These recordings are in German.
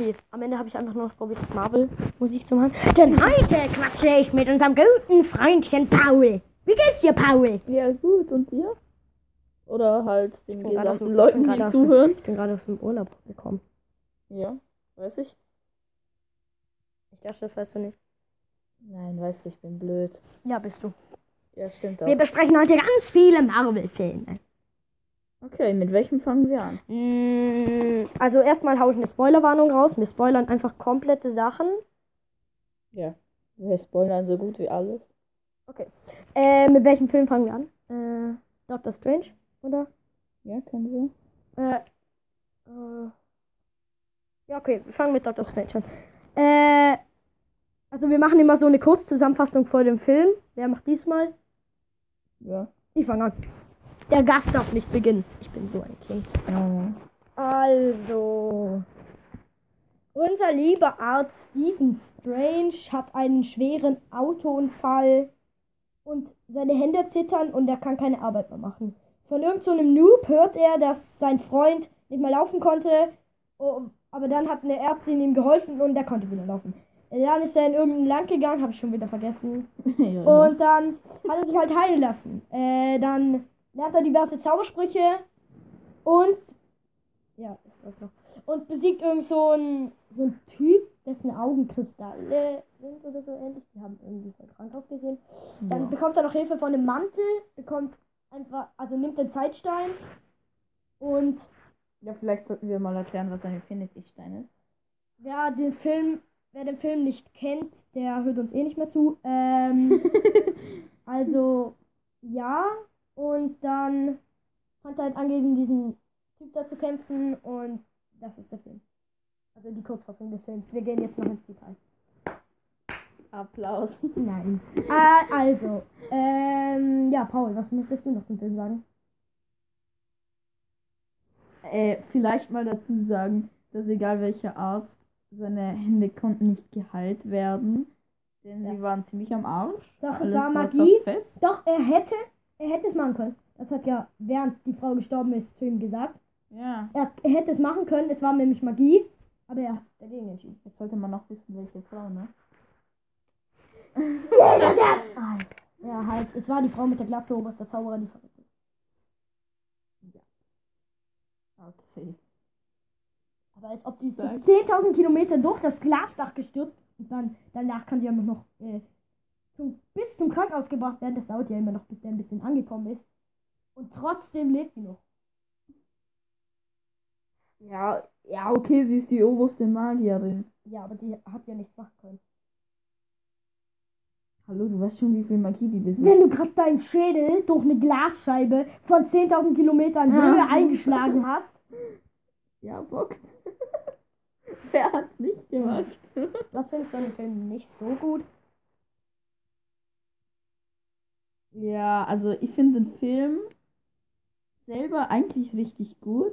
Okay, am Ende habe ich einfach nur noch probiert, das Marvel-Musik zu machen. Denn heute quatsche ich mit unserem guten Freundchen Paul. Wie geht's dir, Paul? Ja, gut. Und dir? Oder halt den gesamten Leuten, die zuhören? Ich bin gerade aus dem Urlaub gekommen. Ja, weiß ich. Ich dachte, das weißt du nicht. Nein, weißt du, ich bin blöd. Ja, bist du. Ja, stimmt Wir auch. besprechen heute ganz viele Marvel-Filme. Okay, mit welchem fangen wir an? Mm, Also erstmal haue ich eine Spoilerwarnung raus. Wir spoilern einfach komplette Sachen. Ja. Wir spoilern so gut wie alles. Äh, mit welchem Film fangen wir an? Äh, Doctor Strange, oder? Ja, können wir. Äh, äh, ja, okay, wir fangen mit Doctor Strange an. Äh, also wir machen immer so eine Kurzzusammenfassung vor dem Film. Wer macht diesmal? Ja. Ich fange an. Der Gast darf nicht beginnen. Ich bin so ein King. ja. Also, unser lieber Arzt Stephen Strange hat einen schweren Autounfall und seine Hände zittern und er kann keine Arbeit mehr machen. Von irgendeinem so einem Noob hört er, dass sein Freund nicht mehr laufen konnte, oh, aber dann hat eine Ärztin ihm geholfen und er konnte wieder laufen. Dann ist er in irgendein Land gegangen, habe ich schon wieder vergessen. ja. Und dann hat er sich halt heilen lassen. Äh, dann lernt er diverse Zaubersprüche und ja, ist läuft noch. Und besiegt irgend so ein, so ein Typ, dessen Augen Kristalle sind oder so ähnlich. Die haben irgendwie voll krank ausgesehen. Dann ja. bekommt er noch Hilfe von einem Mantel, bekommt einfach, also nimmt den Zeitstein und ja, vielleicht sollten wir mal erklären, was ein Infinity-Stein ist. wer den Film, wer den Film nicht kennt, der hört uns eh nicht mehr zu. Ähm, Also, ja. Und dann fand er halt an, gegen diesen Typ da zu kämpfen. Und das ist der Film. Also die Kurzfassung des Films. Wir gehen jetzt noch ins Detail. Applaus. Nein. äh, also, ähm, ja, Paul, was möchtest du noch zum Film sagen? Äh, vielleicht mal dazu sagen, dass egal welcher Arzt, seine Hände konnten nicht geheilt werden. Denn Ja. sie waren ziemlich am Arsch. Doch, es Alles war war Magie. zerfetzt. Doch, er hätte, er hätte es machen können. Das hat ja, während die Frau gestorben ist, zu ihm gesagt. Ja. Er, er hätte es machen können, es war nämlich Magie. Aber er hat sich dagegen entschieden. Jetzt sollte man noch wissen, welche Frau, ne? Alter. Ja, halt, es war die Frau mit der Glatze, oberster Zauberer, die verrückt ist. Okay. Aber als ob die so Sag. 10.000 Kilometer durch das Glasdach gestürzt und dann danach kann die ja noch äh, zum, bis zum Krankenhaus gebracht werden. Das dauert ja immer noch, bis der ein bisschen angekommen ist. Und trotzdem lebt die noch. Ja, ja, okay, sie ist die oberste Magierin. Ja, aber sie hat ja nichts machen können. Hallo, du weißt schon, wie viel Magie die besitzt. Wenn du gerade deinen Schädel durch eine Glasscheibe von 10.000 Kilometern. Höhe eingeschlagen hast, Ja, bockt. Wer hat's nicht gemacht? was findest du an dem Film nicht so gut? Ja, also ich finde den Film selber eigentlich richtig gut.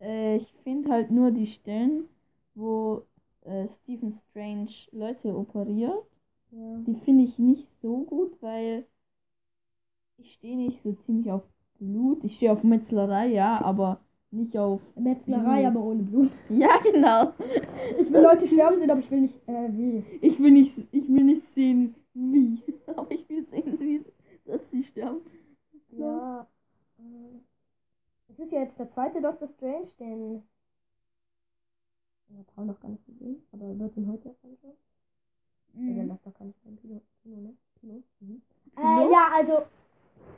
Äh, ich finde halt nur die Stellen, wo äh, Stephen Strange Leute operiert, Ja. die finde ich nicht so gut, weil ich stehe nicht so ziemlich auf Blut. Ich stehe auf Metzlerei, ja, aber nicht auf. Metzgerei, Mhm. aber ohne Blut. Ja, genau. Ich will Leute sterben sehen, aber ich will nicht, äh, wie. Ich will nicht, ich will nicht sehen, wie. Aber ich will sehen, wie, dass sie sterben. Ja. äh, Es ist ja jetzt der zweite Doctor Strange, den. Ich habe Paul noch gar nicht gesehen, aber er wird ihn heute anschauen. Mhm. Der läuft doch gar nicht im Kino, Kino, ne? Kino. Mhm. Äh, ja, also.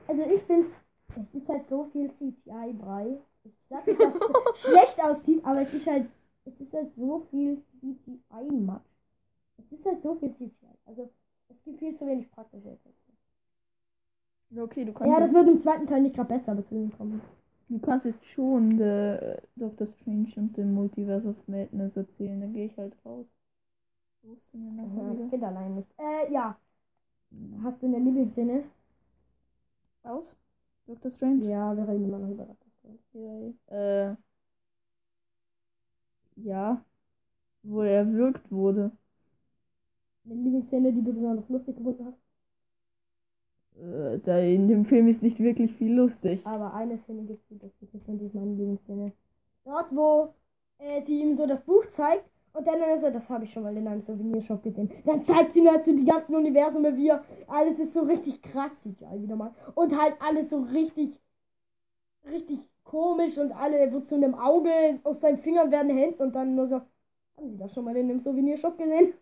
Also ich finde es ist halt so viel CGI-Brei. Ich sag nicht, dass es schlecht aussieht, aber es ist halt. Es ist halt so viel CGI-Matsch. Es ist halt so viel CGI. Also es gibt viel zu wenig praktische Effekte. Ja, okay, du kannst, Ja, das wird im zweiten Teil nicht gerade besser, aber zu dem kommen. du kannst jetzt schon der Doctor Strange und dem Multiverse of Madness erzählen. Dann gehe ich halt raus. Wo ist denn der Ja, das geht allein nicht. Äh, ja. Hast du eine Lieblingsszene? Aus? Doctor Strange? Ja, wir reden immer noch über das. Ja. Äh, ja. Wo er erwürgt wurde. Eine Lieblingsszene, die du besonders lustig gefunden hast? Äh, da in dem Film ist nicht wirklich viel lustig. Aber eine Szene gibt es, das ist und die ist meine Lieblingsszene. Dort, wo äh, sie ihm so das Buch zeigt und dann ist er, das habe ich schon mal in einem Souvenirshop gesehen. Dann zeigt sie ihm halt so die ganzen Universume wie alles ist so richtig krass, sieht ja wieder mal. Und halt alles so richtig, richtig komisch und alle wird zu einem Auge, aus seinen Fingern werden Hände und dann nur so, haben Sie das schon mal in einem Souvenirshop gesehen?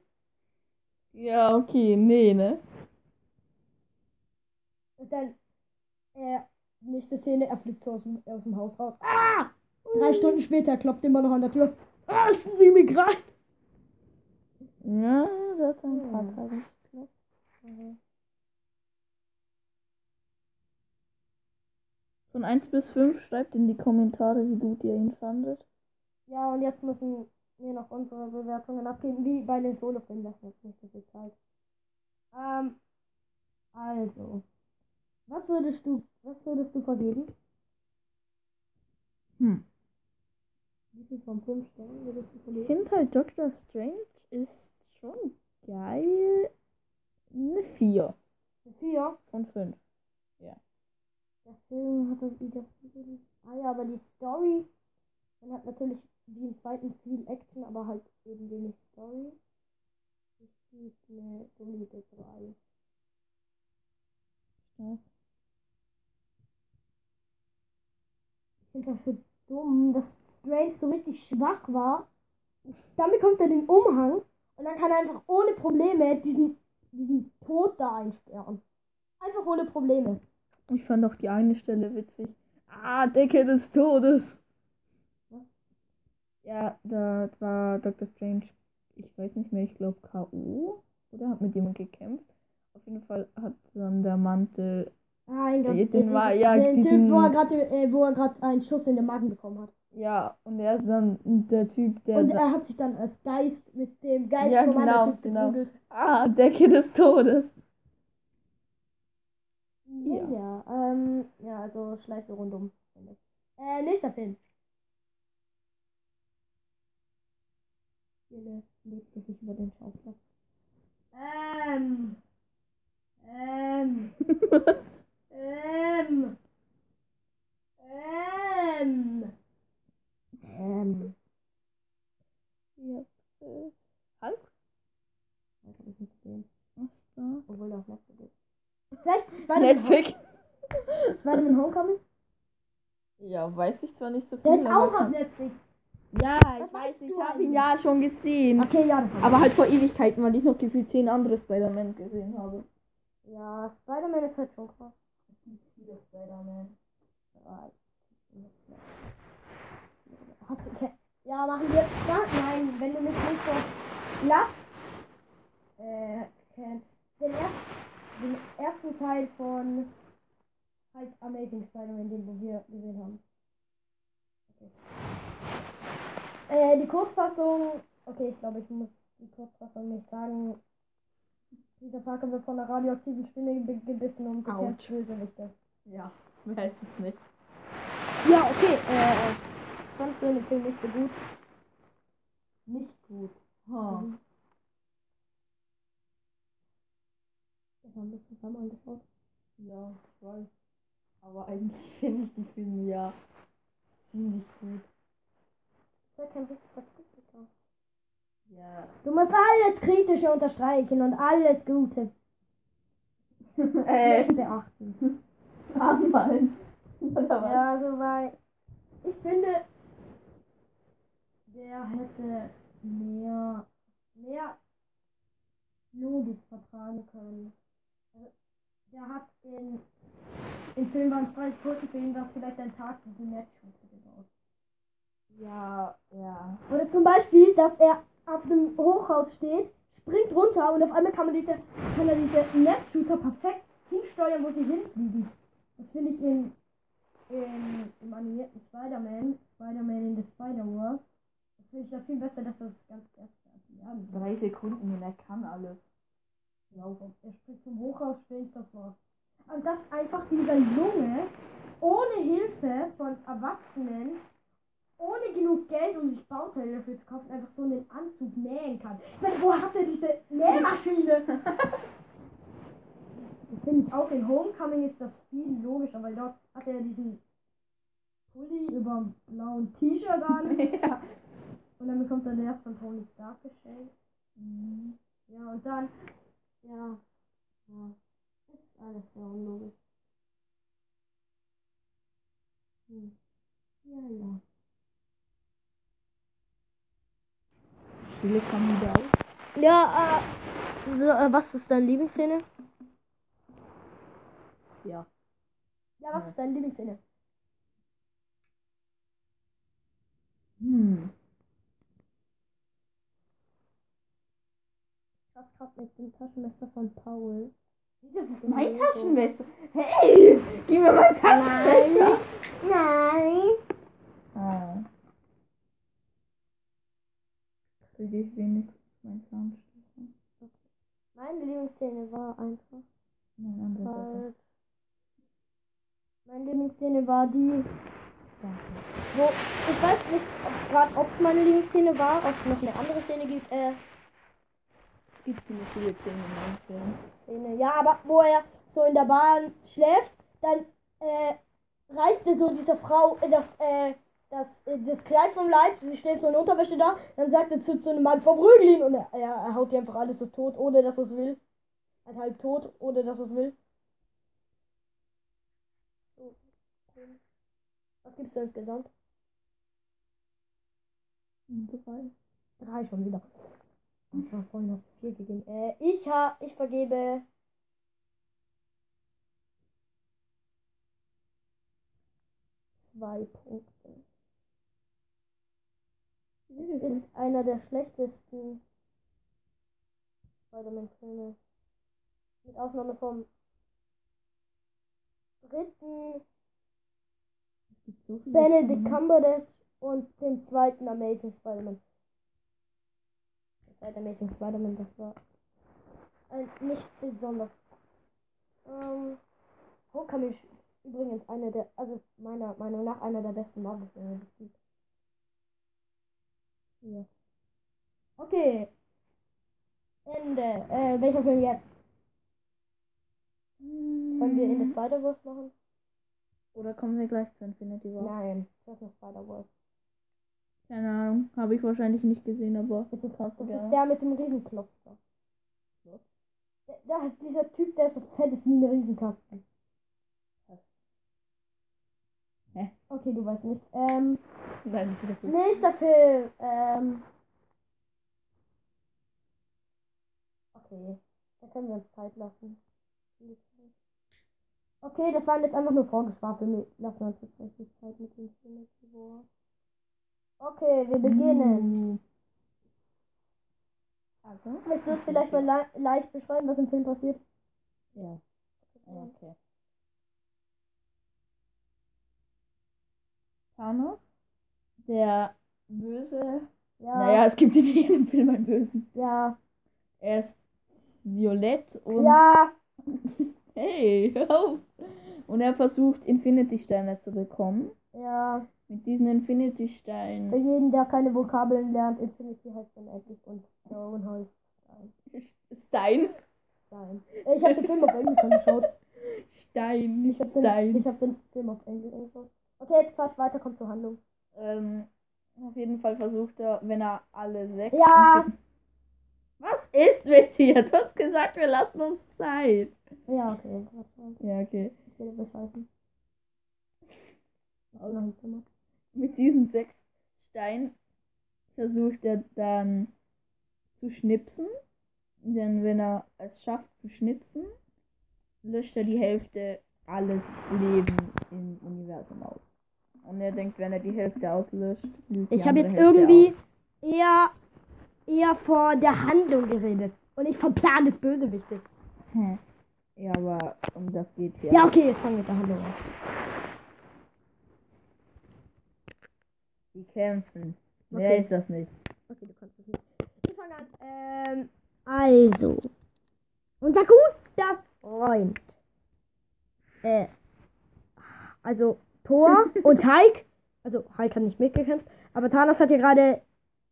Ja, okay, nee, ne? Und dann, äh, nächste Szene, er fliegt so aus dem, aus dem Haus raus. Ah! Drei Stunden später klopft immer noch an der Tür. Lassen Sie mich rein! Ja, das hat ein paar Ja. Tage geklappt. Von 1 bis 5 schreibt in die Kommentare, wie gut ihr ihn fandet. Ja, und jetzt müssen wir noch unsere Bewertungen abgeben, wie bei den Solo-Filmen. Das wird nicht so viel Zeit. Ähm, also. Was würdest du, was würdest du vergeben? Hm. Wie viel von 5 Sternen würdest du Ich vergeben? finde halt Doctor Strange ist schon geil. Eine 4 4. von 5. Der Film hat das wieder. Ah ja, aber die Story. Man hat natürlich wie im zweiten viel Action, aber halt eben wenig Story. Ich gebe eine solide 3. Stark. Finde das so dumm, dass Strange so richtig schwach war. Dann bekommt er den Umhang und dann kann er einfach ohne Probleme diesen, diesen Tod da einsperren. Einfach ohne Probleme. Ich fand auch die eine Stelle witzig. Ah, Decke des Todes. Was? Ja, da war Dr. Strange, ich weiß nicht mehr, ich glaube K.O. oder hat mit jemandem gekämpft. Auf jeden Fall hat dann der Mantel. Nein, Gott, Ja, den war- ja, Typ, diesen- wo er gerade äh, einen Schuss in den Magen bekommen hat. Ja, und er ist dann der Typ, der. Und er hat sich dann als Geist mit dem Geist Ja, vom anderen genau, Typ genau. ah, Decke des Todes. Ja, Ja. ja, ähm, ja, also Schleife rundum. Äh, nächster Film. Legte sich über den Schauplatz. Ähm. Ähm. ähm. Ähm. Ähm. ja. äh, Hulk? Das hab ich nicht gesehen. Ach, da. Obwohl der auf Netflix ist. Vielleicht Spider-Man Netflix? Spider-Man Homecoming? Ja, weiß ich zwar nicht so viel. Der ist auch auf Netflix. Ja, Das ich weiß, ich habe ihn ja schon gesehen. Okay, ja. Aber halt vor Ewigkeiten, weil ich noch gefühlt zehn andere Spider-Man gesehen habe. Ja, Spider-Man ist halt schon krass. Viele Spider-Man. Ja, Hast du. Ja, machen wir. Ja, nein, wenn du mich nicht so. Lass. Äh, kennst. Den, erst, den ersten Teil von. Halt Amazing Spider-Man, den wir gesehen haben. Okay. Äh, die Kurzfassung. Okay, ich glaube, ich muss die Kurzfassung nicht sagen. Dieser Parker wird von einer radioaktiven Spinne ge- gebissen und bekämpft. Bösewichte. Ja, wer weiß es nicht. Ja, okay. Äh, das fandst du in dem Film nicht so gut. Nicht gut. Ha. Mhm. Das haben wir zusammen angeschaut. Ja, ich weiß. Aber eigentlich finde ich die Filme ja ziemlich gut. Das ist ja kein richtiger. Ja. Du musst alles Kritische unterstreichen und alles Gute äh, nicht beachten. anmalen. Oder was? Ja, so weil ich finde, der hätte mehr, mehr Logik vertragen können. Also, der hat in, im Film waren es 30 Sekunden, für ihn war es vielleicht ein Tag, diesen Matchshooter gebaut. Ja, ja. Oder zum Beispiel, dass er auf dem Hochhaus steht, springt runter und auf einmal kann man diese, kann er diese Netshooter perfekt hinsteuern, wo sie hinfliegen. Das finde ich in, in, im animierten Spider-Man, Spider-Man in the Spider-Wars, das finde ich da viel besser, dass das ganz erst ja, Drei Sekunden und er kann alles. laufen. Er springt vom Hochhaus, springt, das war's. Und dass einfach dieser Junge ohne Hilfe von Erwachsenen, ohne genug Geld, um sich Bauteile dafür zu kaufen, einfach so einen Anzug nähen kann. Ich meine, wo hat er diese Nähmaschine? Das finde ich auch in Homecoming ist das viel logischer, weil dort hat er diesen Pulli über einem blauen T-Shirt an. ja. Und dann bekommt er den erst von Tony Stark gestellt. Mhm. Ja, und dann, ja, ja, ist alles sehr unlogisch. Hm. Ja, ja. Stille kam wieder auf. Ja, äh, so, äh, was ist deine Lieblingsszene? Ja. Ja, was Ja. ist deine Lieblingsszene? Hm. Ich hab's gerade mit dem Taschenmesser von Paul. Das ist mein Taschenmesser. Hey, gib mir mein Taschenmesser. Nein. Oh. Kriege ich wenigstens mein Zahnstocher? Meine Lieblingsszene war einfach Nein, halt. Meine Lieblingsszene war die, Danke. wo ich weiß nicht, ob gerade ob es meine Lieblingsszene war, ob es noch eine andere Szene gibt. Äh, Es gibt ziemlich viele Szenen in meinem Film. Szene. Ja, aber wo er so in der Bahn schläft, dann äh, reißt er so dieser Frau äh, das, äh, das, äh, das Kleid vom Leib, sie steht so in Unterwäsche da, dann sagt er zu, zu einem Mann, verprügel ihn und er, er, haut die einfach alles so tot, ohne dass er es will. Halt halb tot, ohne dass er es will. Was gibst du insgesamt? Drei. Drei schon wieder. Ich war vorhin hast du vier gegeben. Äh, ich ha, ich vergebe. Zwei Punkte. Ist einer der schlechtesten Spider-Man-Filme. Mit Ausnahme vom dritten so Benedict. Cumberbatch und dem zweiten Amazing Spider-Man. Der zweite Amazing Spider-Man, das war ein nicht besonders. Ähm, Homecoming ist übrigens einer der, also meiner Meinung nach einer der besten Marvel-Filme, die es gibt. Ja. Okay. Ende. Äh, welcher Film jetzt? Sollen wir in the Spider-Verse machen? Oder kommen wir gleich zu Infinity War? Nein, das ist noch Spider-Verse. Keine Ahnung. Habe ich wahrscheinlich nicht gesehen, aber. Das ist, das ist der mit dem Riesenknopf da. Der, der, dieser Typ, der so fett ist wie ein Riesenkasten. Hä? Okay, du weißt nichts. Ähm, Nein, will nächster Film. Ähm. Okay, da können wir uns Zeit lassen. Okay, das waren jetzt einfach nur vorgeschwafelt. Wir lassen uns jetzt richtig Zeit mit dem Film. Okay, wir beginnen. Also? Willst du uns vielleicht mal le leicht beschreiben, was im Film passiert? Ja. ja, okay. Thanos, der Böse. Ja. Naja, es gibt in jedem Film einen Bösen. Ja. Er ist violett und. Ja. Hey, hör auf! Und er versucht, Infinity-Steine zu bekommen. Ja. Mit diesen Für Infinity-Steinen. jeden, der keine Vokabeln lernt, Infinity heißt dann endlich und Stone heißt Stein. Stein. Äh, Ich habe den Film auf Englisch angeschaut. Stein, Ich nicht habe den, Stein. ich hab den Film auf Englisch angeschaut. Okay, jetzt Quatsch, weiter kommt zur Handlung. Ähm, auf jeden Fall versucht er, wenn er alle sechs. Ja. Was ist mit dir? Du hast gesagt, wir lassen uns Zeit. Ja, okay. Ja, okay. Ich will bescheißen. Mit diesen sechs Steinen versucht er dann zu schnipsen. Denn wenn er es schafft zu schnipsen, löscht er die Hälfte alles Leben im Universum aus. Und er denkt, wenn er die Hälfte auslöscht, Ich habe jetzt Hälfte irgendwie auf. eher, eher vor der Handlung geredet. Und nicht vom Plan des Bösewichtes. Hä? Ja, aber um das geht hier. Ja, okay, jetzt fangen wir mit der Handlung an. Die kämpfen. Okay. Wer ist das nicht? Okay, du kannst es nicht. Wir fangen an. Ähm, also. Unser guter Freund. Äh, also Thor und Hulk. Also Hulk hat nicht mitgekämpft. Aber Thanos hat ja gerade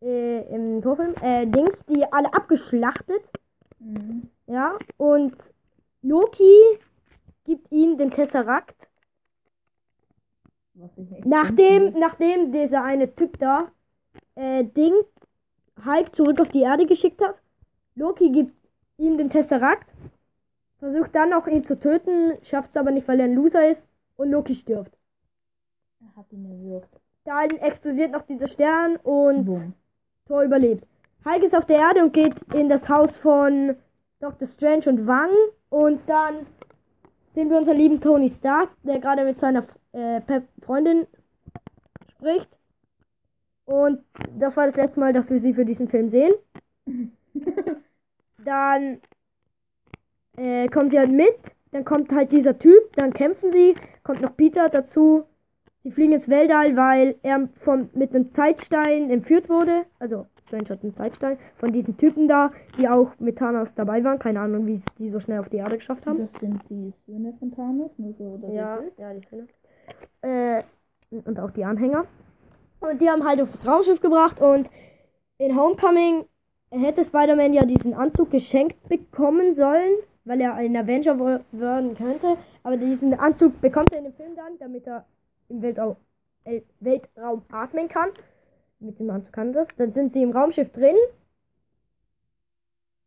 äh, im Torfilm äh, Dings, die alle abgeschlachtet. Mhm. Ja. Und Loki gibt ihm den echt Nachdem, nachdem dieser eine Typ da äh, Ding Hulk zurück auf die Erde geschickt hat. Loki gibt ihm den Tesseract. Versucht dann auch ihn zu töten, schafft es aber nicht, weil er ein Loser ist. Und Loki stirbt. Er hat ihn erwürgt. Dann explodiert noch dieser Stern und Boom. Thor überlebt. Hulk ist auf der Erde und geht in das Haus von Dr. Strange und Wang. Und dann sehen wir unseren lieben Tony Stark, der gerade mit seiner äh, Freundin spricht. Und das war das letzte Mal, dass wir sie für diesen Film sehen. Dann äh, kommen sie halt mit. Dann kommt halt dieser Typ. Dann kämpfen sie. Kommt noch Peter dazu. Sie fliegen ins Weltall, weil er vom, mit einem Zeitstein entführt wurde. Also, Strange hat einen Zeitstein von diesen Typen da, die auch mit Thanos dabei waren. Keine Ahnung, wie es die so schnell auf die Erde geschafft haben. Das sind die Söhne von Thanos, nur so. dass Ja, ja, die Szene. Äh, und auch die Anhänger. Und die haben halt auf das Raumschiff gebracht und in Homecoming hätte Spider-Man ja diesen Anzug geschenkt bekommen sollen, weil er ein Avenger werden könnte. Aber diesen Anzug bekommt er in dem Film dann, damit er im Weltraum, äh, Weltraum atmen kann. Mit dem Anzug kann das. Dann sind sie im Raumschiff drin.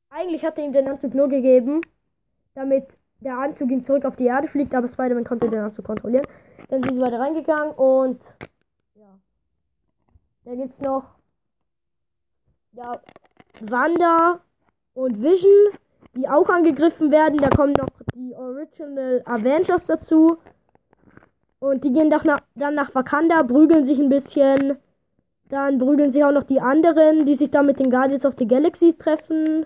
Eigentlich hat er ihm den Anzug nur gegeben, damit der Anzug ihm zurück auf die Erde fliegt, aber Spider-Man konnte den Anzug kontrollieren. Dann sind sie weiter reingegangen und ja. Da gibt's noch ja, Wanda und Vision, die auch angegriffen werden. Da kommen noch die Original Avengers dazu. Und die gehen doch nach, dann nach Wakanda, prügeln sich ein bisschen. Dann prügeln sich auch noch die anderen, die sich dann mit den Guardians of the Galaxy treffen.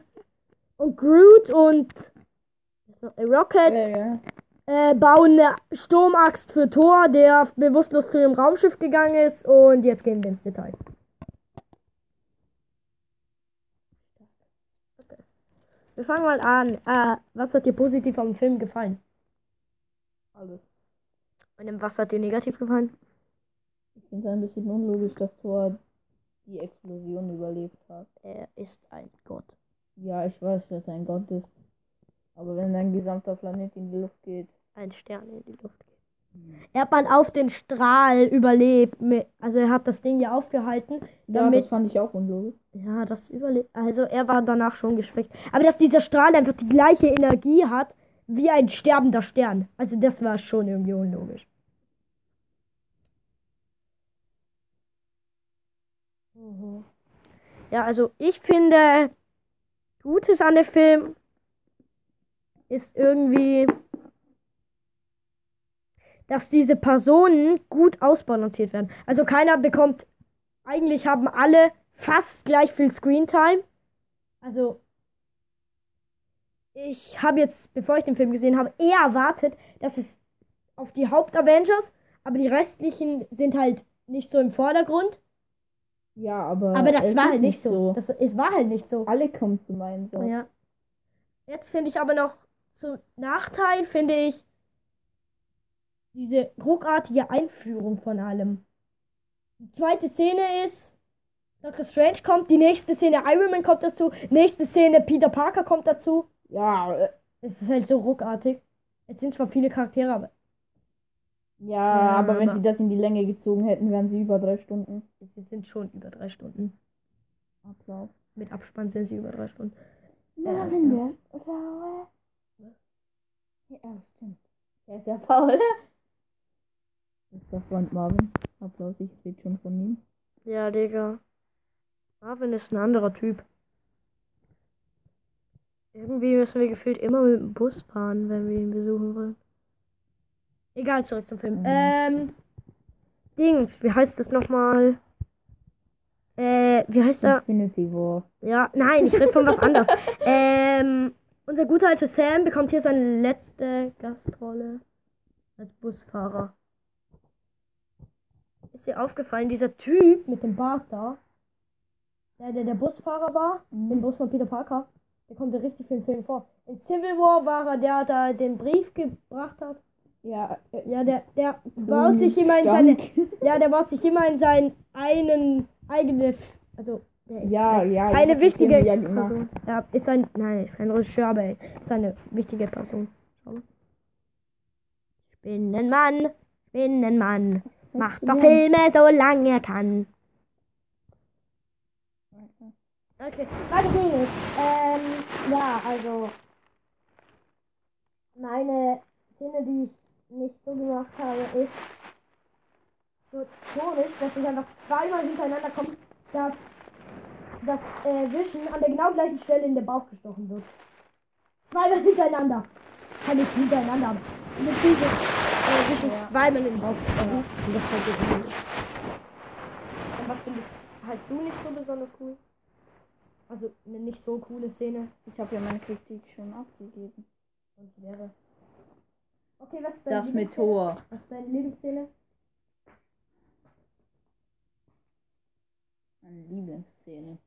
Und Groot und Rocket Ja, ja. äh, bauen eine Sturmaxt für Thor, der bewusstlos zu ihrem Raumschiff gegangen ist. Und jetzt gehen wir ins Detail. Okay. Wir fangen mal an. Äh, was hat dir positiv am Film gefallen? Alles. Und was hat dir negativ gefallen? Ich finde es ein bisschen unlogisch, dass Thor die Explosion überlebt hat. Er ist ein Gott. Ja, ich weiß, dass er ein Gott ist. Aber wenn dein gesamter Planet in die Luft geht. Ein Stern in die Luft geht. Er hat mal auf den Strahl überlebt. Also er hat das Ding ja aufgehalten. Ja, Damit- das fand ich auch unlogisch. Ja, das überlebt. Also er war danach schon geschwächt. Aber dass dieser Strahl einfach die gleiche Energie hat wie ein sterbender Stern. Also das war schon irgendwie unlogisch. Mhm. Ja, also ich finde, Gutes an dem Film ist irgendwie, dass diese Personen gut ausbalanciert werden. Also keiner bekommt, eigentlich haben alle fast gleich viel Screentime. Also ich habe jetzt, bevor ich den Film gesehen habe, eher erwartet, dass es auf die Haupt-Avengers, aber die restlichen sind halt nicht so im Vordergrund. Ja, aber. Aber das es war ist halt nicht so. Das, es war halt nicht so. Alle kommen zum Einsatz. Ja. Jetzt finde ich aber noch zum Nachteil, finde ich, diese ruckartige Einführung von allem. Die zweite Szene ist, Dr. Strange kommt, die nächste Szene Iron Man kommt dazu, nächste Szene Peter Parker kommt dazu. Ja, äh, Es ist halt so ruckartig. Es sind zwar viele Charaktere, aber ja, Ja, aber wenn aber- sie das in die Länge gezogen hätten, wären sie über drei Stunden. sie sind schon über drei Stunden. Applaus. Mit Abspann sind sie über drei Stunden. Marvin, der Faule. Ja, stimmt. Der ist ja faul. Bester Freund Marvin. Applaus, ich rede schon von ihm. Ja, Digga. Marvin ist ein anderer Typ. Irgendwie müssen wir gefühlt immer mit dem Bus fahren, wenn wir ihn besuchen wollen. Egal, zurück zum Film. Mhm. Ähm, Dings, wie heißt das nochmal? Äh, wie heißt er? Infinity War. Ja, nein, ich rede von was anderes. ähm, unser guter alter Sam bekommt hier seine letzte Gastrolle als Busfahrer. Ist dir aufgefallen, dieser Typ mit dem Bart da, der, der der Busfahrer war, im Bus von Peter Parker, der kommt in richtig vielen Filmen vor. In Civil War war er, der da den Brief gebracht hat. Ja, äh, Ja, der, der baut sich immer in seine, ja, der baut sich immer in seinen einen eigene, also der ist Ja, halt ja. eine wichtige ja. Person. Ja, ist ein, nein, ist kein Regisseur, aber ist eine wichtige Person. Spinnenmann, Spinnenmann, macht doch? Filme, solange er kann. Okay, weiter geht's. Ähm, ja, also. Meine Szene, die ich nicht so gemacht habe, ist so komisch, dass es einfach zweimal hintereinander kommt, dass das äh, Wischen an der genau gleichen Stelle in den Bauch gestochen wird. Zweimal hintereinander. Kann nicht hintereinander, mit diesem äh, Wischen Ja. zweimal in den Bauch gestochen. Und das ist halt so cool. Und was findest halt du nicht so besonders cool? Also eine nicht so coole Szene. Ich habe ja meine Kritik schon abgegeben. Und die wäre. Okay, was ist deine Das mit Lieblingsszene? Thor. Was ist deine Lieblingsszene? Meine Lieblingsszene.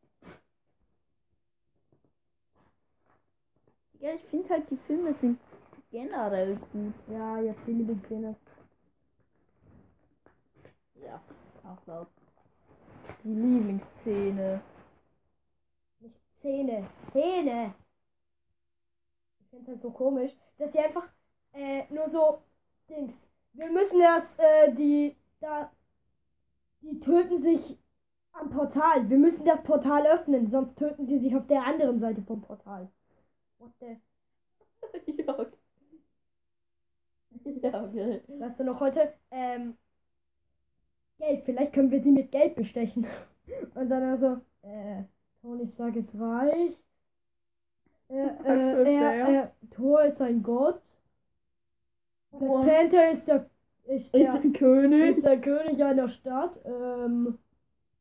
Ja, ich finde halt, die Filme sind generell gut. Ja, jetzt die Lieblingsszene. Ja, auch laut. Die Lieblingsszene. Szene, Szene. Ich finde es halt so komisch, dass sie einfach äh, nur so Dings. Wir müssen erst äh, die da die töten sich am Portal. Wir müssen das Portal öffnen, sonst töten sie sich auf der anderen Seite vom Portal. What the? ja, okay. Ja, okay. Weißt du noch heute? Ähm, Geld, vielleicht können wir sie mit Geld bestechen. Und dann also, äh, Tony Stark ist reich. Äh, äh, er, er, Thor ist ein Gott. Black Wow. Panther ist der, ist Ist der, der König? ist der König einer Stadt. Ähm,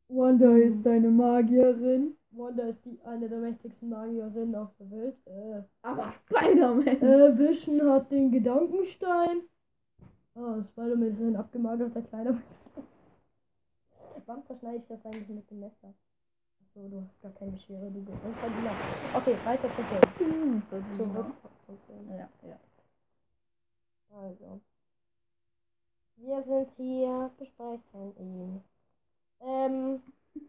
Wanda ist eine Magierin. Wanda ist die, eine der mächtigsten Magierinnen auf der Welt. Äh, Aber Spider-Man. äh, Vision hat den Gedankenstein. Ah, Spider-Man ist ein abgemagerter kleiner. Warum zerschneide ich das eigentlich mit dem Messer? Achso, du hast gar keine Schere, du bist ein Verdiener. Okay, weiter zum Film. Zurück zum Film. Ja, ja. Also. Wir sind hier, besprechen ihn. Ähm.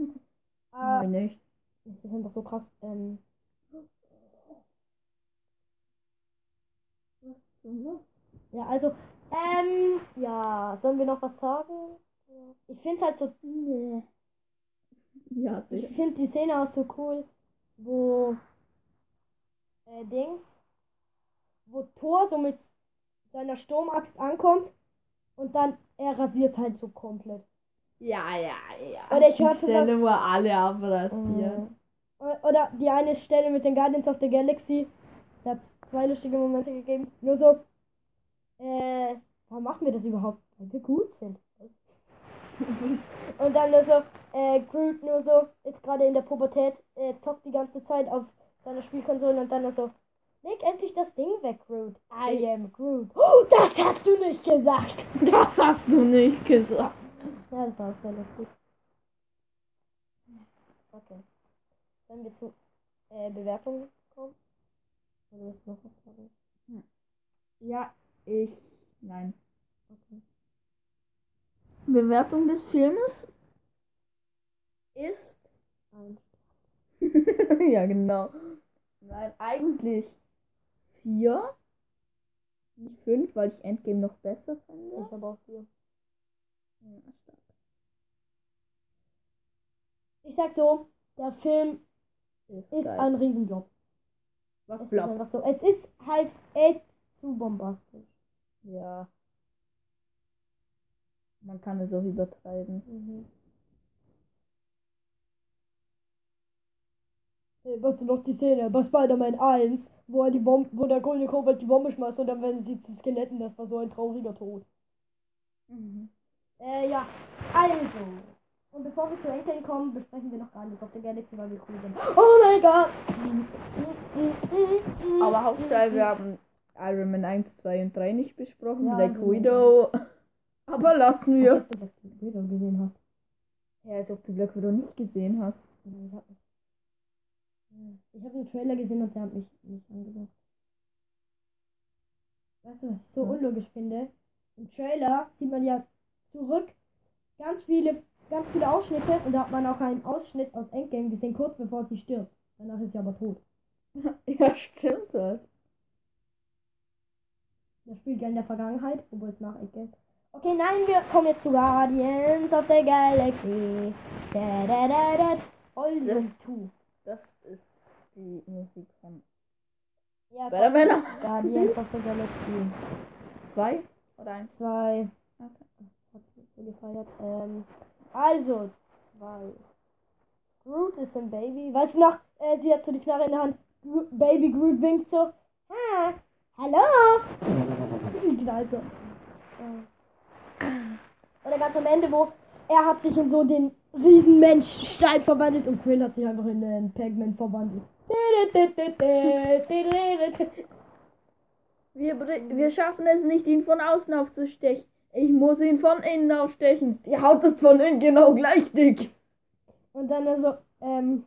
äh, Nein, nicht. es ist einfach so krass. Ähm, ja, also, ähm, ja, sollen wir noch was sagen? Ich finde es halt so Nee. Ja, Ich sicher. finde die Szene auch so cool, wo äh, Dings, wo Thor so mit seiner Sturmaxt ankommt und dann er rasiert halt so komplett. Ja, ja, ja. Oder ich Die hörte Stelle, wo alle abrasiert. O- Oder die eine Stelle mit den Guardians of the Galaxy, da hat es zwei lustige Momente gegeben. Nur so, äh, warum machen wir das überhaupt? Weil wir gut sind. Und dann nur so, äh, Groot nur so, ist gerade in der Pubertät, äh, zockt die ganze Zeit auf seiner Spielkonsole und dann nur so, leg endlich das Ding weg, Groot. I am Groot. Oh, das hast du nicht gesagt. Das hast du nicht gesagt. Ja, das war auch sehr lustig. Okay. Sollen wir zu äh, Bewertungen kommen? Oder willst du noch was sagen? Ja, ich. Nein. Okay. Bewertung des Filmes ist. Ja, genau. Nein, eigentlich vier. Nicht fünf, weil ich Endgame noch besser finde. Ich habe auch vier. Ja, stark. Ich sag so, der Film Ist, ist ein Riesenjob. Was Es ist blab. einfach so. Es ist halt echt zu bombastisch. Ja. Man kann es auch übertreiben. Mhm. Hey, weißt du noch die Szene bei Spider-Man 1, wo er die Bombe, wo der goldene Kobold die Bombe schmeißt und dann werden sie zu Skeletten, das war so ein trauriger Tod. Mhm. Äh, ja. Also. Und bevor wir zu Endgame kommen, besprechen wir noch Guardians of the Galaxy, weil wir cool sind. Oh mein Gott! Aber Hauptsache, wir haben Iron Man 1, 2 und 3 nicht besprochen. Ja, Black genau. Widow. Aber lassen Als wir. ob du Black Widow gesehen hast. Ja, als ob du Black Widow nicht gesehen hast. Ich habe einen Trailer gesehen und der hat mich nicht angemacht. Weißt du, was ich so unlogisch finde? Im Trailer sieht man ja zurück ganz viele, ganz viele Ausschnitte und da hat man auch einen Ausschnitt aus Endgame gesehen, kurz bevor sie stirbt. Danach ist sie aber tot. ja, stimmt halt. Das spielt ja in der Vergangenheit, obwohl es nach Endgame. Okay, nein, wir kommen jetzt zu Guardians of the Galaxy. Da, da, da, da. Volume 2. Das ist die Musik von Ja, Spider-Man. Guardians of the Galaxy. Zwei oder eins? Zwei. Okay. Hat so gefeiert. Ähm, also, zwei. Groot ist ein Baby. Weißt du noch, äh, sie hat so die Knarre in der Hand. Gro Baby Groot winkt so. Ah, hallo. Die knallt so. Oder ganz am Ende, wo er hat sich in so den Riesenmensch Stein verwandelt und Quill hat sich einfach in den Pac-Man verwandelt. Wir, wir schaffen es nicht, ihn von außen aufzustechen. Ich muss ihn von innen aufstechen. Die Haut ist von innen genau gleich dick. Und dann also, ähm,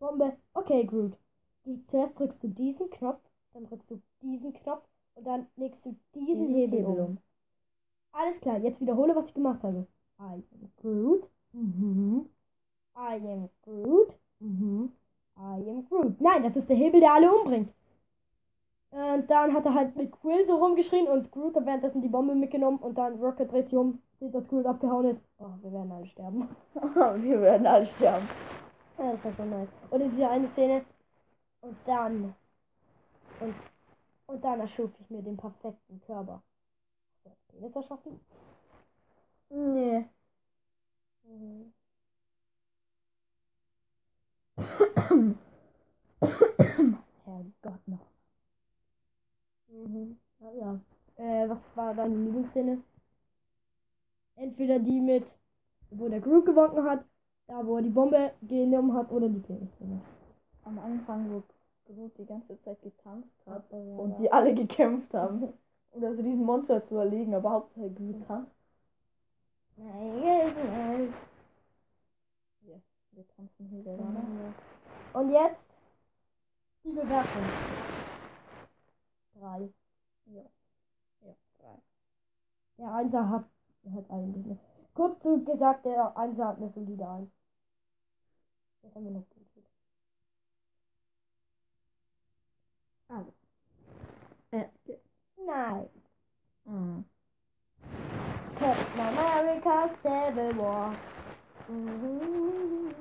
Bombe. Okay, Groot. Du, zuerst drückst du diesen Knopf, dann drückst du diesen Knopf und dann legst du diesen, Hebel, um. Alles klar, jetzt wiederhole, was ich gemacht habe. I am Groot. Mhm. I am Groot. Mhm. I am Groot. Nein, das ist der Hebel, der alle umbringt. Und dann hat er halt mit Quill so rumgeschrien und Groot hat währenddessen die Bombe mitgenommen und dann Rocket dreht sich um, sieht, dass Groot abgehauen ist. Oh, wir werden alle sterben. wir werden alle sterben. Ja, das war schon nice. Und in dieser eine Szene. Und dann. Und, und dann erschuf ich mir den perfekten Körper. Du das Penis erschaffen? Nee. Mhm. Herrgott noch. Mhm. Ja, ja. Äh, was war deine Lieblingsszene? Entweder die mit, wo der Groot gewonnen hat, da wo er die Bombe genommen hat, oder die Penis-Szene. Am Anfang, wo Groot die ganze Zeit getanzt hat und ja. die alle gekämpft haben. Um das Riesenmonster zu erlegen, aber Hauptsache Groot tanzt. Nein, nein. Wir tanzen hier gerade. ne? Und jetzt die Bewertung. Drei. Ja, drei. Der Einser hat, hat eigentlich eine. Kurz gesagt, der Einser hat eine solide Eins. Das haben wir noch gut. Also. Nein. mhm. Captain America Civil War. Mhm.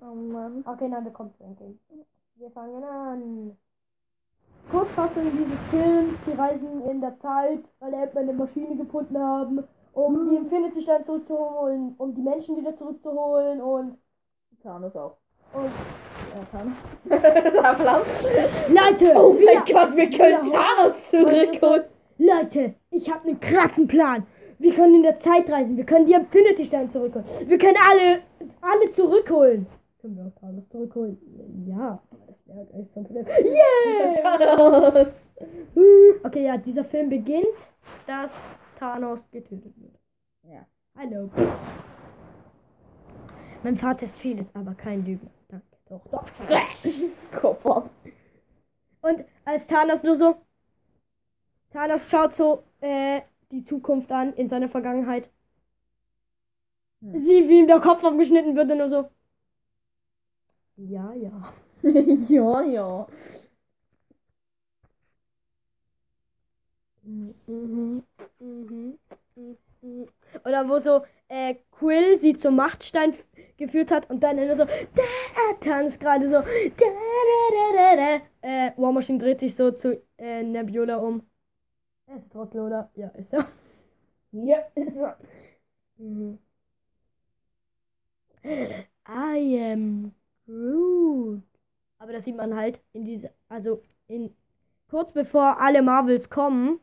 Oh Mann. Okay, nein, wir kommen zu Endgame. Wir fangen an. Kurzfassung dieses Films, die reisen in der Zeit, weil Ant-Man eine Maschine gefunden haben, um die Infinity Stein zurückzuholen, um die Menschen wieder zurückzuholen und Thanos auch. und ja. Leute, Oh mein wir- Gott, wir können Ja. Thanos zurückholen. Leute, ich habe einen krassen Plan. Wir können in der Zeit reisen. Wir können die Infinity Steine zurückholen. Wir können alle, alle zurückholen. Können wir auch Thanos zurückholen? Ja, das wäre echt so ein Problem. Yeah! Thanos. Okay, ja, dieser Film beginnt, dass Thanos getötet wird. Ja. Hallo. Mein Vater ist vieles, aber kein Lügner. Doch, doch. Kopf ab. Und als Thanos nur so. Thanos schaut so äh, die Zukunft an in seiner Vergangenheit. Hm. Sieht, wie ihm der Kopf abgeschnitten wird und nur so. Ja, ja. ja, ja. Mhm, mhm, mhm. Oder wo so äh, Quill sie zum Machtstein geführt hat und dann immer so da Thanos gerade so da, da, da, da, da. Äh, War Machine dreht sich so zu äh, Nebula um. Er ist Trottel, oder? Ja, ist er. Ja, ist er. Mhm. I am Groot. Aber das sieht man halt in diese, also in kurz bevor alle Marvels kommen,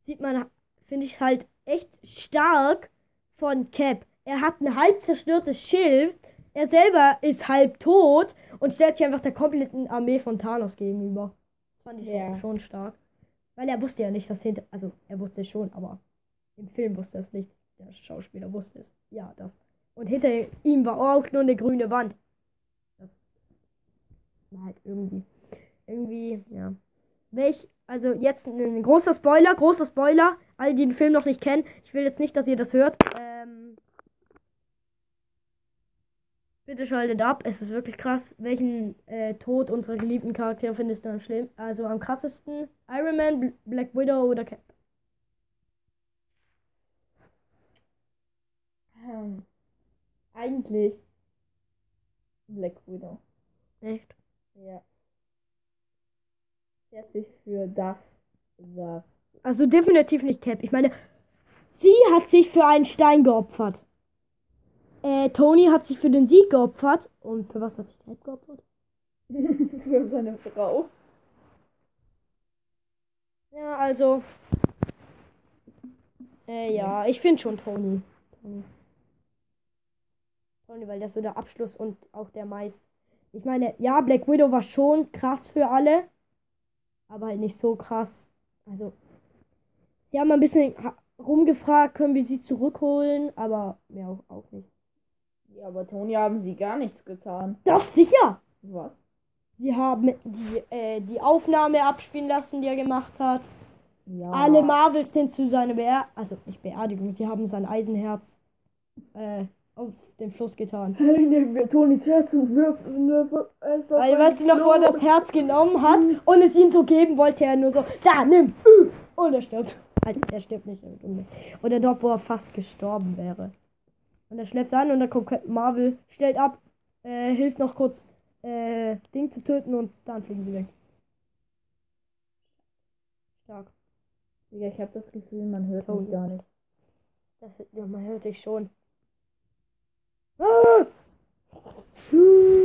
sieht man, finde ich halt echt stark von Cap. Er hat ein halb zerstörtes Schild. Er selber ist halb tot und stellt sich einfach der kompletten Armee von Thanos gegenüber. Das fand ich Ja. schon stark. Weil er wusste ja nicht, dass hinter. Also, er wusste es schon, aber im Film wusste er es nicht. Der Schauspieler wusste es. Ja, das. Und hinter ihm war auch nur eine grüne Wand. Das war halt irgendwie. Irgendwie, ja. Welch, also jetzt ein, ein großer Spoiler, großer Spoiler. Alle, die den Film noch nicht kennen. Ich will jetzt nicht, dass ihr das hört. Ähm, Bitte schaltet ab, es ist wirklich krass. Welchen äh, Tod unserer geliebten Charaktere findest du am schlimm? Also am krassesten? Iron Man, Bl- Black Widow oder Cap? Ähm, eigentlich Black Widow. Echt? Ja. Sie hat sich für das, das. Also definitiv nicht Cap. Ich meine, sie hat sich für einen Stein geopfert. Äh, Tony hat sich für den Sieg geopfert. Und für was hat sich Cap geopfert? für seine Frau. Ja, also. Äh, ja, ich finde schon Tony. Tony. Tony, weil das so der Abschluss und auch der meist. Ich meine, ja, Black Widow war schon krass für alle. Aber halt nicht so krass. Also. Sie haben ein bisschen rumgefragt, können wir sie zurückholen, aber mehr auch, auch nicht. Ja, aber Toni haben sie gar nichts getan. Doch, sicher! Was? Sie haben die, äh, die Aufnahme abspielen lassen, die er gemacht hat. Ja. Alle Marvels sind zu seiner Beer also nicht Beerdigung, sie haben sein Eisenherz äh, auf den Fluss getan. Hey, nehmen wir Tonis Herz und wirfen es auf Weil, weißt du noch, wo er das Herz genommen hat und es ihm so geben wollte, er nur so, da, nimm! Und er stirbt. Halt, er stirbt nicht. er Oder dort, wo er fast gestorben wäre. Und er schleppt an und dann kommt Captain Marvel, stellt ab, äh, hilft noch kurz, äh, Ding zu töten und dann fliegen sie weg. Stark. Digga, ich habe das Gefühl, man hört Toni. mich gar nicht. Das, ja, man hört dich schon. Ah!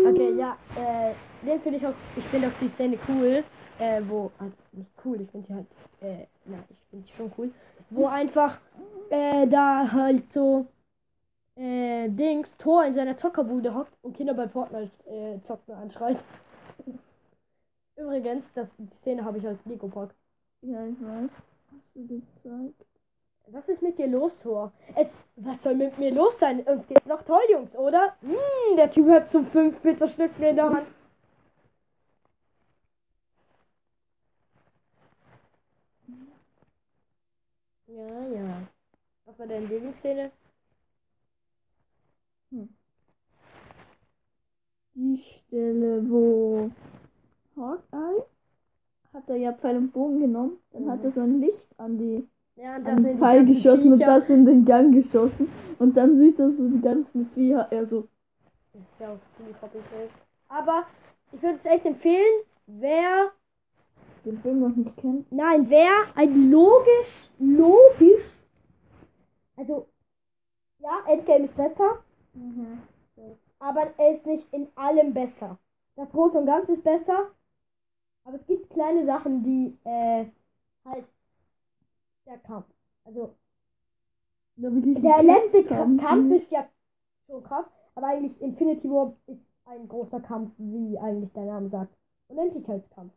Okay, ja, äh, den finde ich auch, ich finde auch die Szene cool, äh, wo, also nicht cool, ich finde sie halt, äh, na, ich finde sie schon cool, wo einfach, äh, da halt so, äh, Dings, Thor in seiner Zockerbude hockt und Kinder bei Fortnite, äh, zocken anschreit. Übrigens, das, die Szene habe ich als Lego Park. Ja, ich weiß. Hast du gezeigt? Was ist mit dir los, Thor? Es, was soll mit mir los sein? Uns geht's noch toll, Jungs, oder? Hm, der Typ hat zum fünf Pizzastücken in der Hand. Ja, ja. Was war deine Lieblingsszene? Die Stelle, wo Hawkeye hat er ja Pfeil und Bogen genommen. Dann hat Mhm. er so ein Licht an die Ja, und an den Pfeil geschossen und Viecher. das in den Gang geschossen. Und dann sieht er so die ganzen Viecher. Er so, Das wäre auch ziemlich copy-paste. Aber ich würde es echt empfehlen, wer den Film noch nicht kennt. Nein, wer ein logisch, logisch. Also, ja, Endgame ist besser, aber er ist nicht in allem besser. Das Große und Ganze ist besser, aber es gibt kleine Sachen, die, äh, halt, der Kampf. Also, wirklich der letzte Ka haben, Kampf ziemlich. ist ja schon krass, aber eigentlich Infinity War ist ein großer Kampf, wie eigentlich der Name sagt. Unendlichkeitskampf.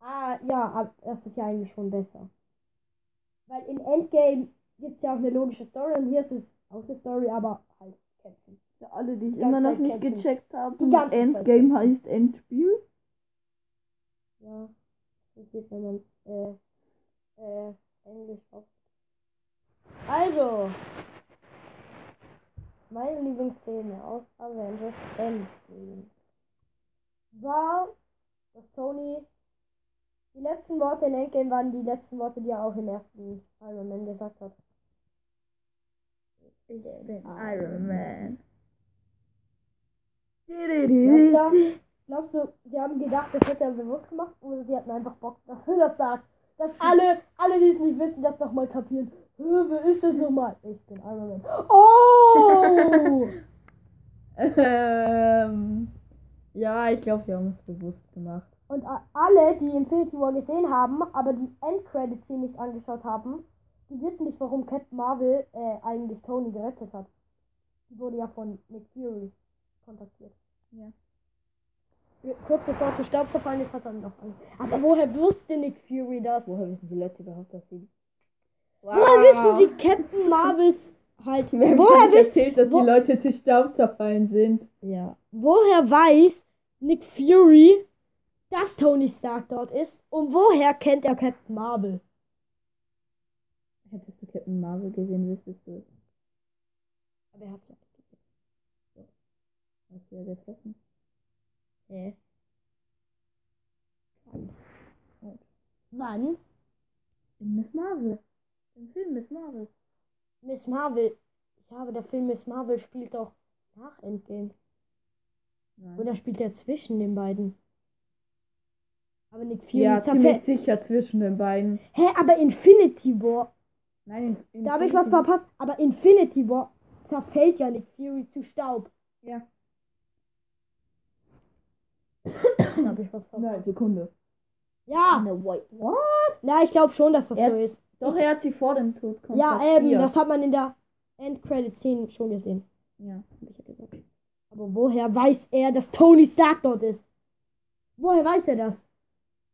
Ah, ja, aber das ist ja eigentlich schon besser. Weil in Endgame gibt es ja auch eine logische Story und hier ist es auch eine Story, aber halt kämpfen. Für alle, die es immer noch Zeit nicht kämpfen. gecheckt haben, Endgame heißt Endspiel. Ja, das sieht, wenn man äh, äh, Englisch auf. Also, meine Lieblingsszene aus Avengers Endgame war, dass Tony die letzten Worte in Endgame waren die letzten Worte, die er auch im ersten Iron Man gesagt hat. Ich bin Iron Man. Glaubst du, glaubst du, sie haben gedacht, das hätte er bewusst gemacht oder sie hatten einfach Bock, dass er das sagt? Dass alle, alle, die es nicht wissen, das nochmal kapieren. Wer ist das nochmal? Ich bin Iron Man. Oh! Ähm, ja, ich glaube, sie haben es bewusst gemacht. Und alle, die Infinity War gesehen haben, aber die Endcredits hier nicht angeschaut haben, die wissen nicht, warum Captain Marvel äh, eigentlich Tony gerettet hat. Die wurde ja von Nick Fury kontaktiert. Ja. Kurz bevor er zu Staub zerfallen ist, hat er noch an. Aber woher wusste Nick Fury das? Woher wissen die Leute überhaupt, dass sie. Woher wissen Sie Captain Marvels halt? Mir haben Woher wissen? erzählt, dass wo- die Leute zu Staub zerfallen sind. Ja. Woher weiß Nick Fury, dass Tony Stark dort ist? Und woher kennt er Captain Marvel? Hättest du Captain Marvel gesehen, wüsstest du es. Aber er hat ja. Hast du ja getroffen. Hä? Wann? In Miss Marvel. Im Film Miss Marvel. Miss Marvel. Ja, aber der Film Miss Marvel spielt doch nach Endgame. Nein. Oder spielt er zwischen den beiden? Aber Nick Fury Ja, ziemlich sicher zwischen den beiden. Hä, aber Infinity War. Nein, in, Da habe ich was verpasst. Aber Infinity War zerfällt ja Nick Fury zu Staub. Ja. Da habe ich was verpasst. Nein, Sekunde. Ja, No, wait. What? na, ich glaube schon, dass das Er- so ist. Doch, er hat sie vor dem Tod Ja, kontaktiert. eben, das hat man in der Endcredit-Szene schon gesehen. Ja. Hab ich ja gesagt. Aber woher weiß er, dass Tony Stark dort ist? Woher weiß er das?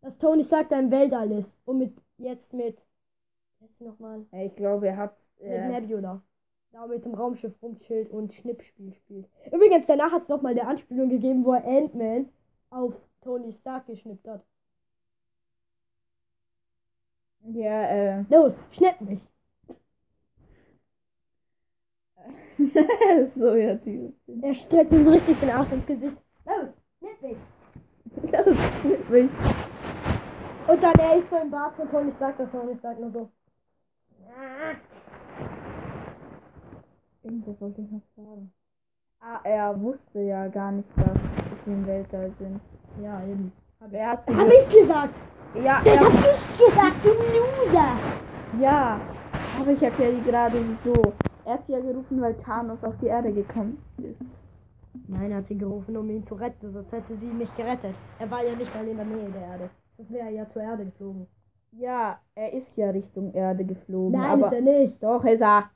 Dass Tony Stark da im Weltall ist. Und mit, jetzt mit, nochmal? Ja, Ich glaube, er hat. Mit Äh, Nebula. Da mit dem Raumschiff rumchillt und Schnippspiel spielt. Übrigens, danach hat es nochmal der Anspielung gegeben, wo er Ant-Man auf Tony Stark geschnippt hat. ja, äh. Los, schnipp mich. so, ja, die. Er streckt ihm so richtig den Arsch ins Gesicht. Los, schnipp mich. Das schnitt mich. Und dann er ist so im Bad von Tony Stark, dass Tony Stark nur so. Irgendwas wollte ich noch sagen. Ah, er wusste ja gar nicht, dass sie im Weltall sind. Ja, eben. Er hat sie. Hab ich gesagt. ja, Das er, hab ich gesagt, du Loser. ja. Aber ich erkläre dir gerade wieso. Er hat sie ja gerufen, weil Thanos auf die Erde gekommen ist. Nein, er hat sie gerufen, um ihn zu retten, sonst hätte sie ihn nicht gerettet. Er war ja nicht mal in der Nähe der Erde. Das wäre ja zur Erde geflogen. Ja, er ist ja Richtung Erde geflogen. Nein, aber ist er nicht. doch ist er.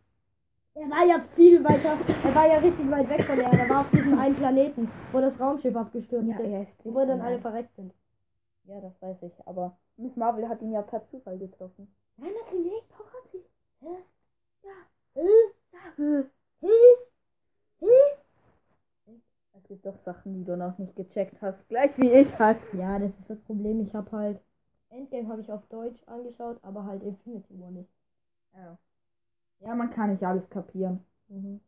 Er war ja viel weiter, er war ja richtig weit weg von der Erde. Er war auf diesem einen Planeten, wo das Raumschiff abgestürzt Ja, ist. wo dann alle verreckt sind. Ja, das weiß ich. Aber Miss Marvel hat ihn ja per Zufall getroffen. Nein, hat sie nicht. Doch, hat sie. Hä? Ja. Es gibt doch Sachen, die du noch nicht gecheckt hast. Gleich wie ich halt. Ja, das ist das Problem. Ich habe halt Endgame habe ich auf Deutsch angeschaut, aber halt Infinity War nicht. Ja, man kann nicht alles kapieren. Mhm.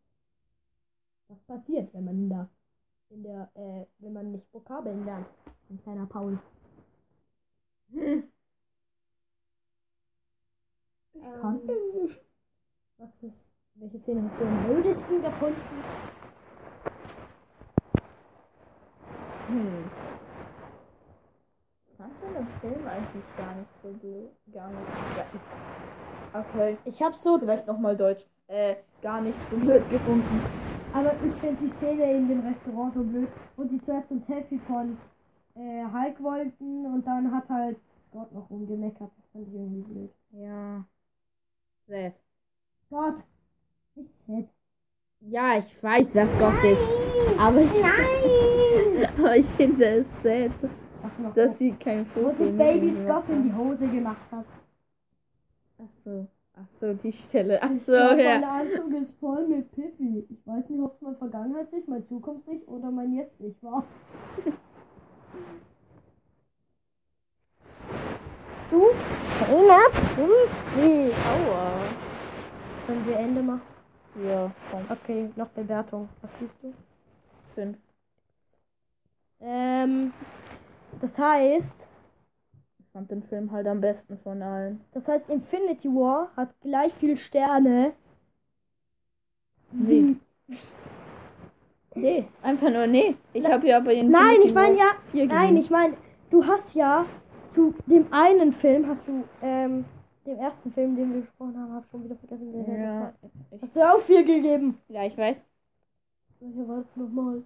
Was passiert, wenn man da in der, äh, wenn man nicht Vokabeln lernt? Ein kleiner Paul. Hm. Ähm, was ist, welche Szene hast du am blödesten gefunden? Hm. Ich fand den Film eigentlich gar nicht so blöd. Gar nicht. Ja. Okay. Ich habe so, Vielleicht nochmal Deutsch. Äh, gar nicht so blöd gefunden. aber ich finde die Szene in dem Restaurant so blöd, wo sie zuerst ein Selfie von äh, Hulk wollten und dann hat halt Scott noch rumgemeckert. Das fand ich irgendwie blöd. Ja. Sad. Scott! Nicht Zed. Ja, ich weiß, wer Scott ist. Aber ich, Nein! aber ich finde es sad, Noch? dass sie kein wo Foto sich mit Baby Scott in die. Hose gemacht hat. Ach so. Ach so, die Stelle. Ach so, Ja. Mein Anzug ist voll mit Pipi. Ich weiß nicht, ob es mein Vergangenheits-Ich, mein Zukunfts-Ich oder mein Jetzt-Ich war. du? Keiner Pipi. Aua. Sollen wir Ende machen? Ja, komm. Okay, noch Bewertung. Was gibst du? Fünf. Ähm, das heißt, Ich fand den Film halt am besten von allen. das heißt, Infinity War hat gleich viel Sterne. Nee. Nee, einfach nur nee. Ich habe ja bei Infinity Nein, ich meine ja, Nein, gegeben. ich meine, du hast ja zu dem einen Film, hast du, ähm, dem ersten Film, den wir besprochen haben, hab schon wieder vergessen, der Ja, ich, Hast du auch vier gegeben? ja, ich weiß. Welcher war das nochmal?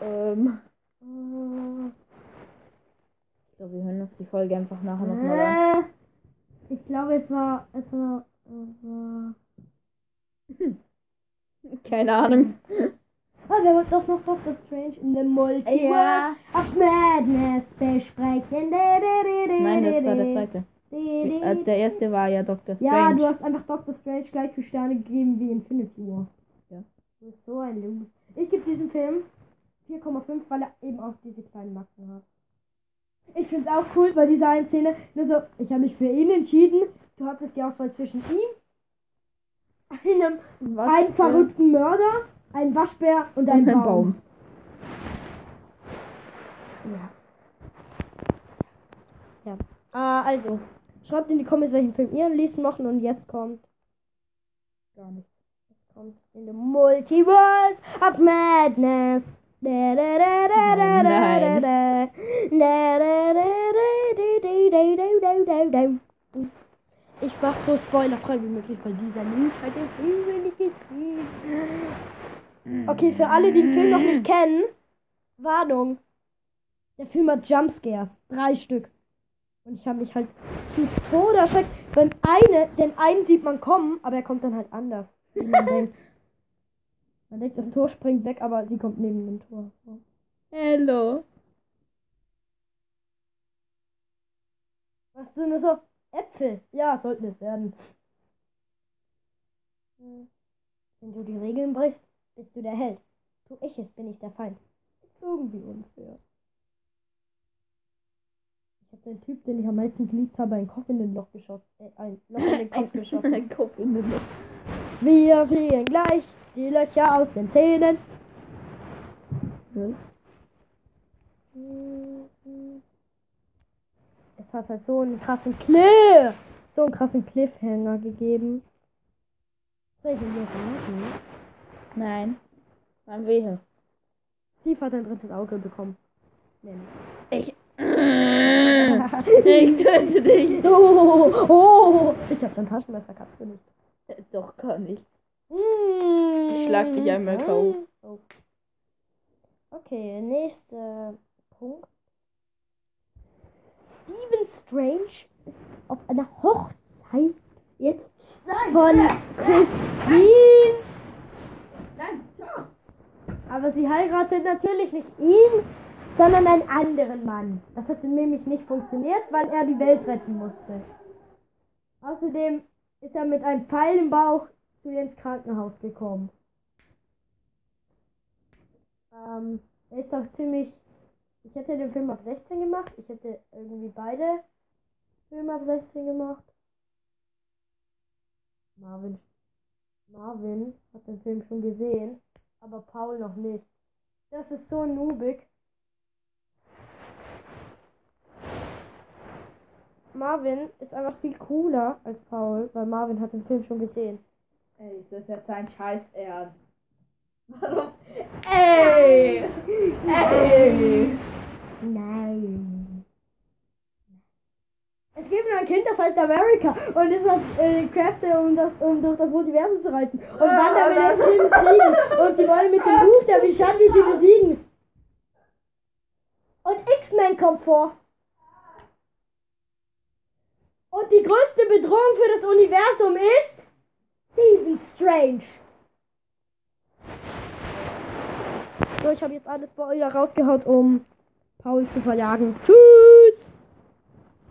Äh, ähm, Äh, ich glaube, wir hören uns die Folge einfach nachher nochmal an. äh, ich glaube, es war, es war, es war, Keine Ahnung. ah, der wird doch noch Doctor Strange in the Multiverse Ja. of Madness besprechen. Nein, das war der zweite. Äh, der erste war ja Doctor Strange. Ja, du hast einfach Doctor Strange gleich viel Sterne gegeben wie Infinity War. Ja. Du bist so ein Loser. Ich gebe diesem Film 4,5, weil er eben auch diese kleinen Macken hat. Ich finde es auch cool bei dieser einen Szene. Nur so, ich habe mich für ihn entschieden. Du hattest die Auswahl zwischen ihm, einem, Was einem für- verrückten Mörder, einem Waschbär und Und einem ein Baum. Baum. Ja. Ja. Ah, also. Schreibt in die Comments, welchen Film ihr am liebsten machen und jetzt kommt. Gar nichts. Jetzt kommt in the Multiverse of Madness. Nein. Ich war so spoilerfrei wie möglich, weil dieser Link halt der freiwilliges Lied. Okay, für alle, die den Film noch nicht kennen, Warnung. Der Film hat Jumpscares. Drei Stück. Und ich habe mich halt zu Tode erschreckt. Beim einen, den einen sieht man kommen, aber er kommt dann halt anders, wie man denkt. Man denkt, das Tor springt weg, aber sie kommt neben dem Tor. So. Hello. Was sind das so? Äpfel. Ja, sollten es werden. Hm. Wenn du die Regeln brichst, bist du der Held. Tu ich es, bin ich der Feind. Ist irgendwie unfair. Ich habe den Typ, den ich am meisten geliebt habe, ein Kopf in den Loch geschossen. Äh, ein Loch in den Kopf geschossen. Ein Kopf in den Loch. Wir fliegen gleich die Löcher aus den Zähnen. Es hat halt so einen krassen Cliff, so einen krassen Cliffhanger gegeben. Soll ich ihn jetzt machen? Nein. Wann wehe. Steve hat ein drittes Auge bekommen. Nämlich. Ich. ich töte dich. Oh, oh, ich hab dein Taschenmesser, kannst du nicht. Doch, kann ich. Ich schlag dich einmal K.O. Oh. Okay, nächster Punkt. Stephen Strange ist auf einer Hochzeit jetzt von Christine. Nein, ja. Aber sie heiratet natürlich nicht ihn, sondern einen anderen Mann. Das hat nämlich nicht funktioniert, weil er die Welt retten musste. Außerdem ist er mit einem Pfeil im Bauch zu ihr ins Krankenhaus gekommen. Ähm, er ist auch ziemlich. Ich hätte den Film ab 16 gemacht. Ich hätte irgendwie beide Filme ab 16 gemacht. Marvin. Marvin hat den Film schon gesehen, aber Paul noch nicht. Das ist so noobig. Marvin ist einfach viel cooler als Paul, weil Marvin hat den Film schon gesehen. Ey, ist das jetzt ein Scheiß Ernst? Warum? Ey! Ey! Nein. Es gibt nur ein Kind, das heißt America und es hat äh, Kräfte, um, das, um durch das Multiversum zu reisen. Und Wanda will das Kind kriegen und sie wollen mit dem Buch der Vishanti sie besiegen. Und X-Men kommt vor. Und die größte Bedrohung für das Universum ist Stephen Strange. So, ich habe jetzt alles bei euch rausgehaut, um Paul zu verjagen. Tschüss.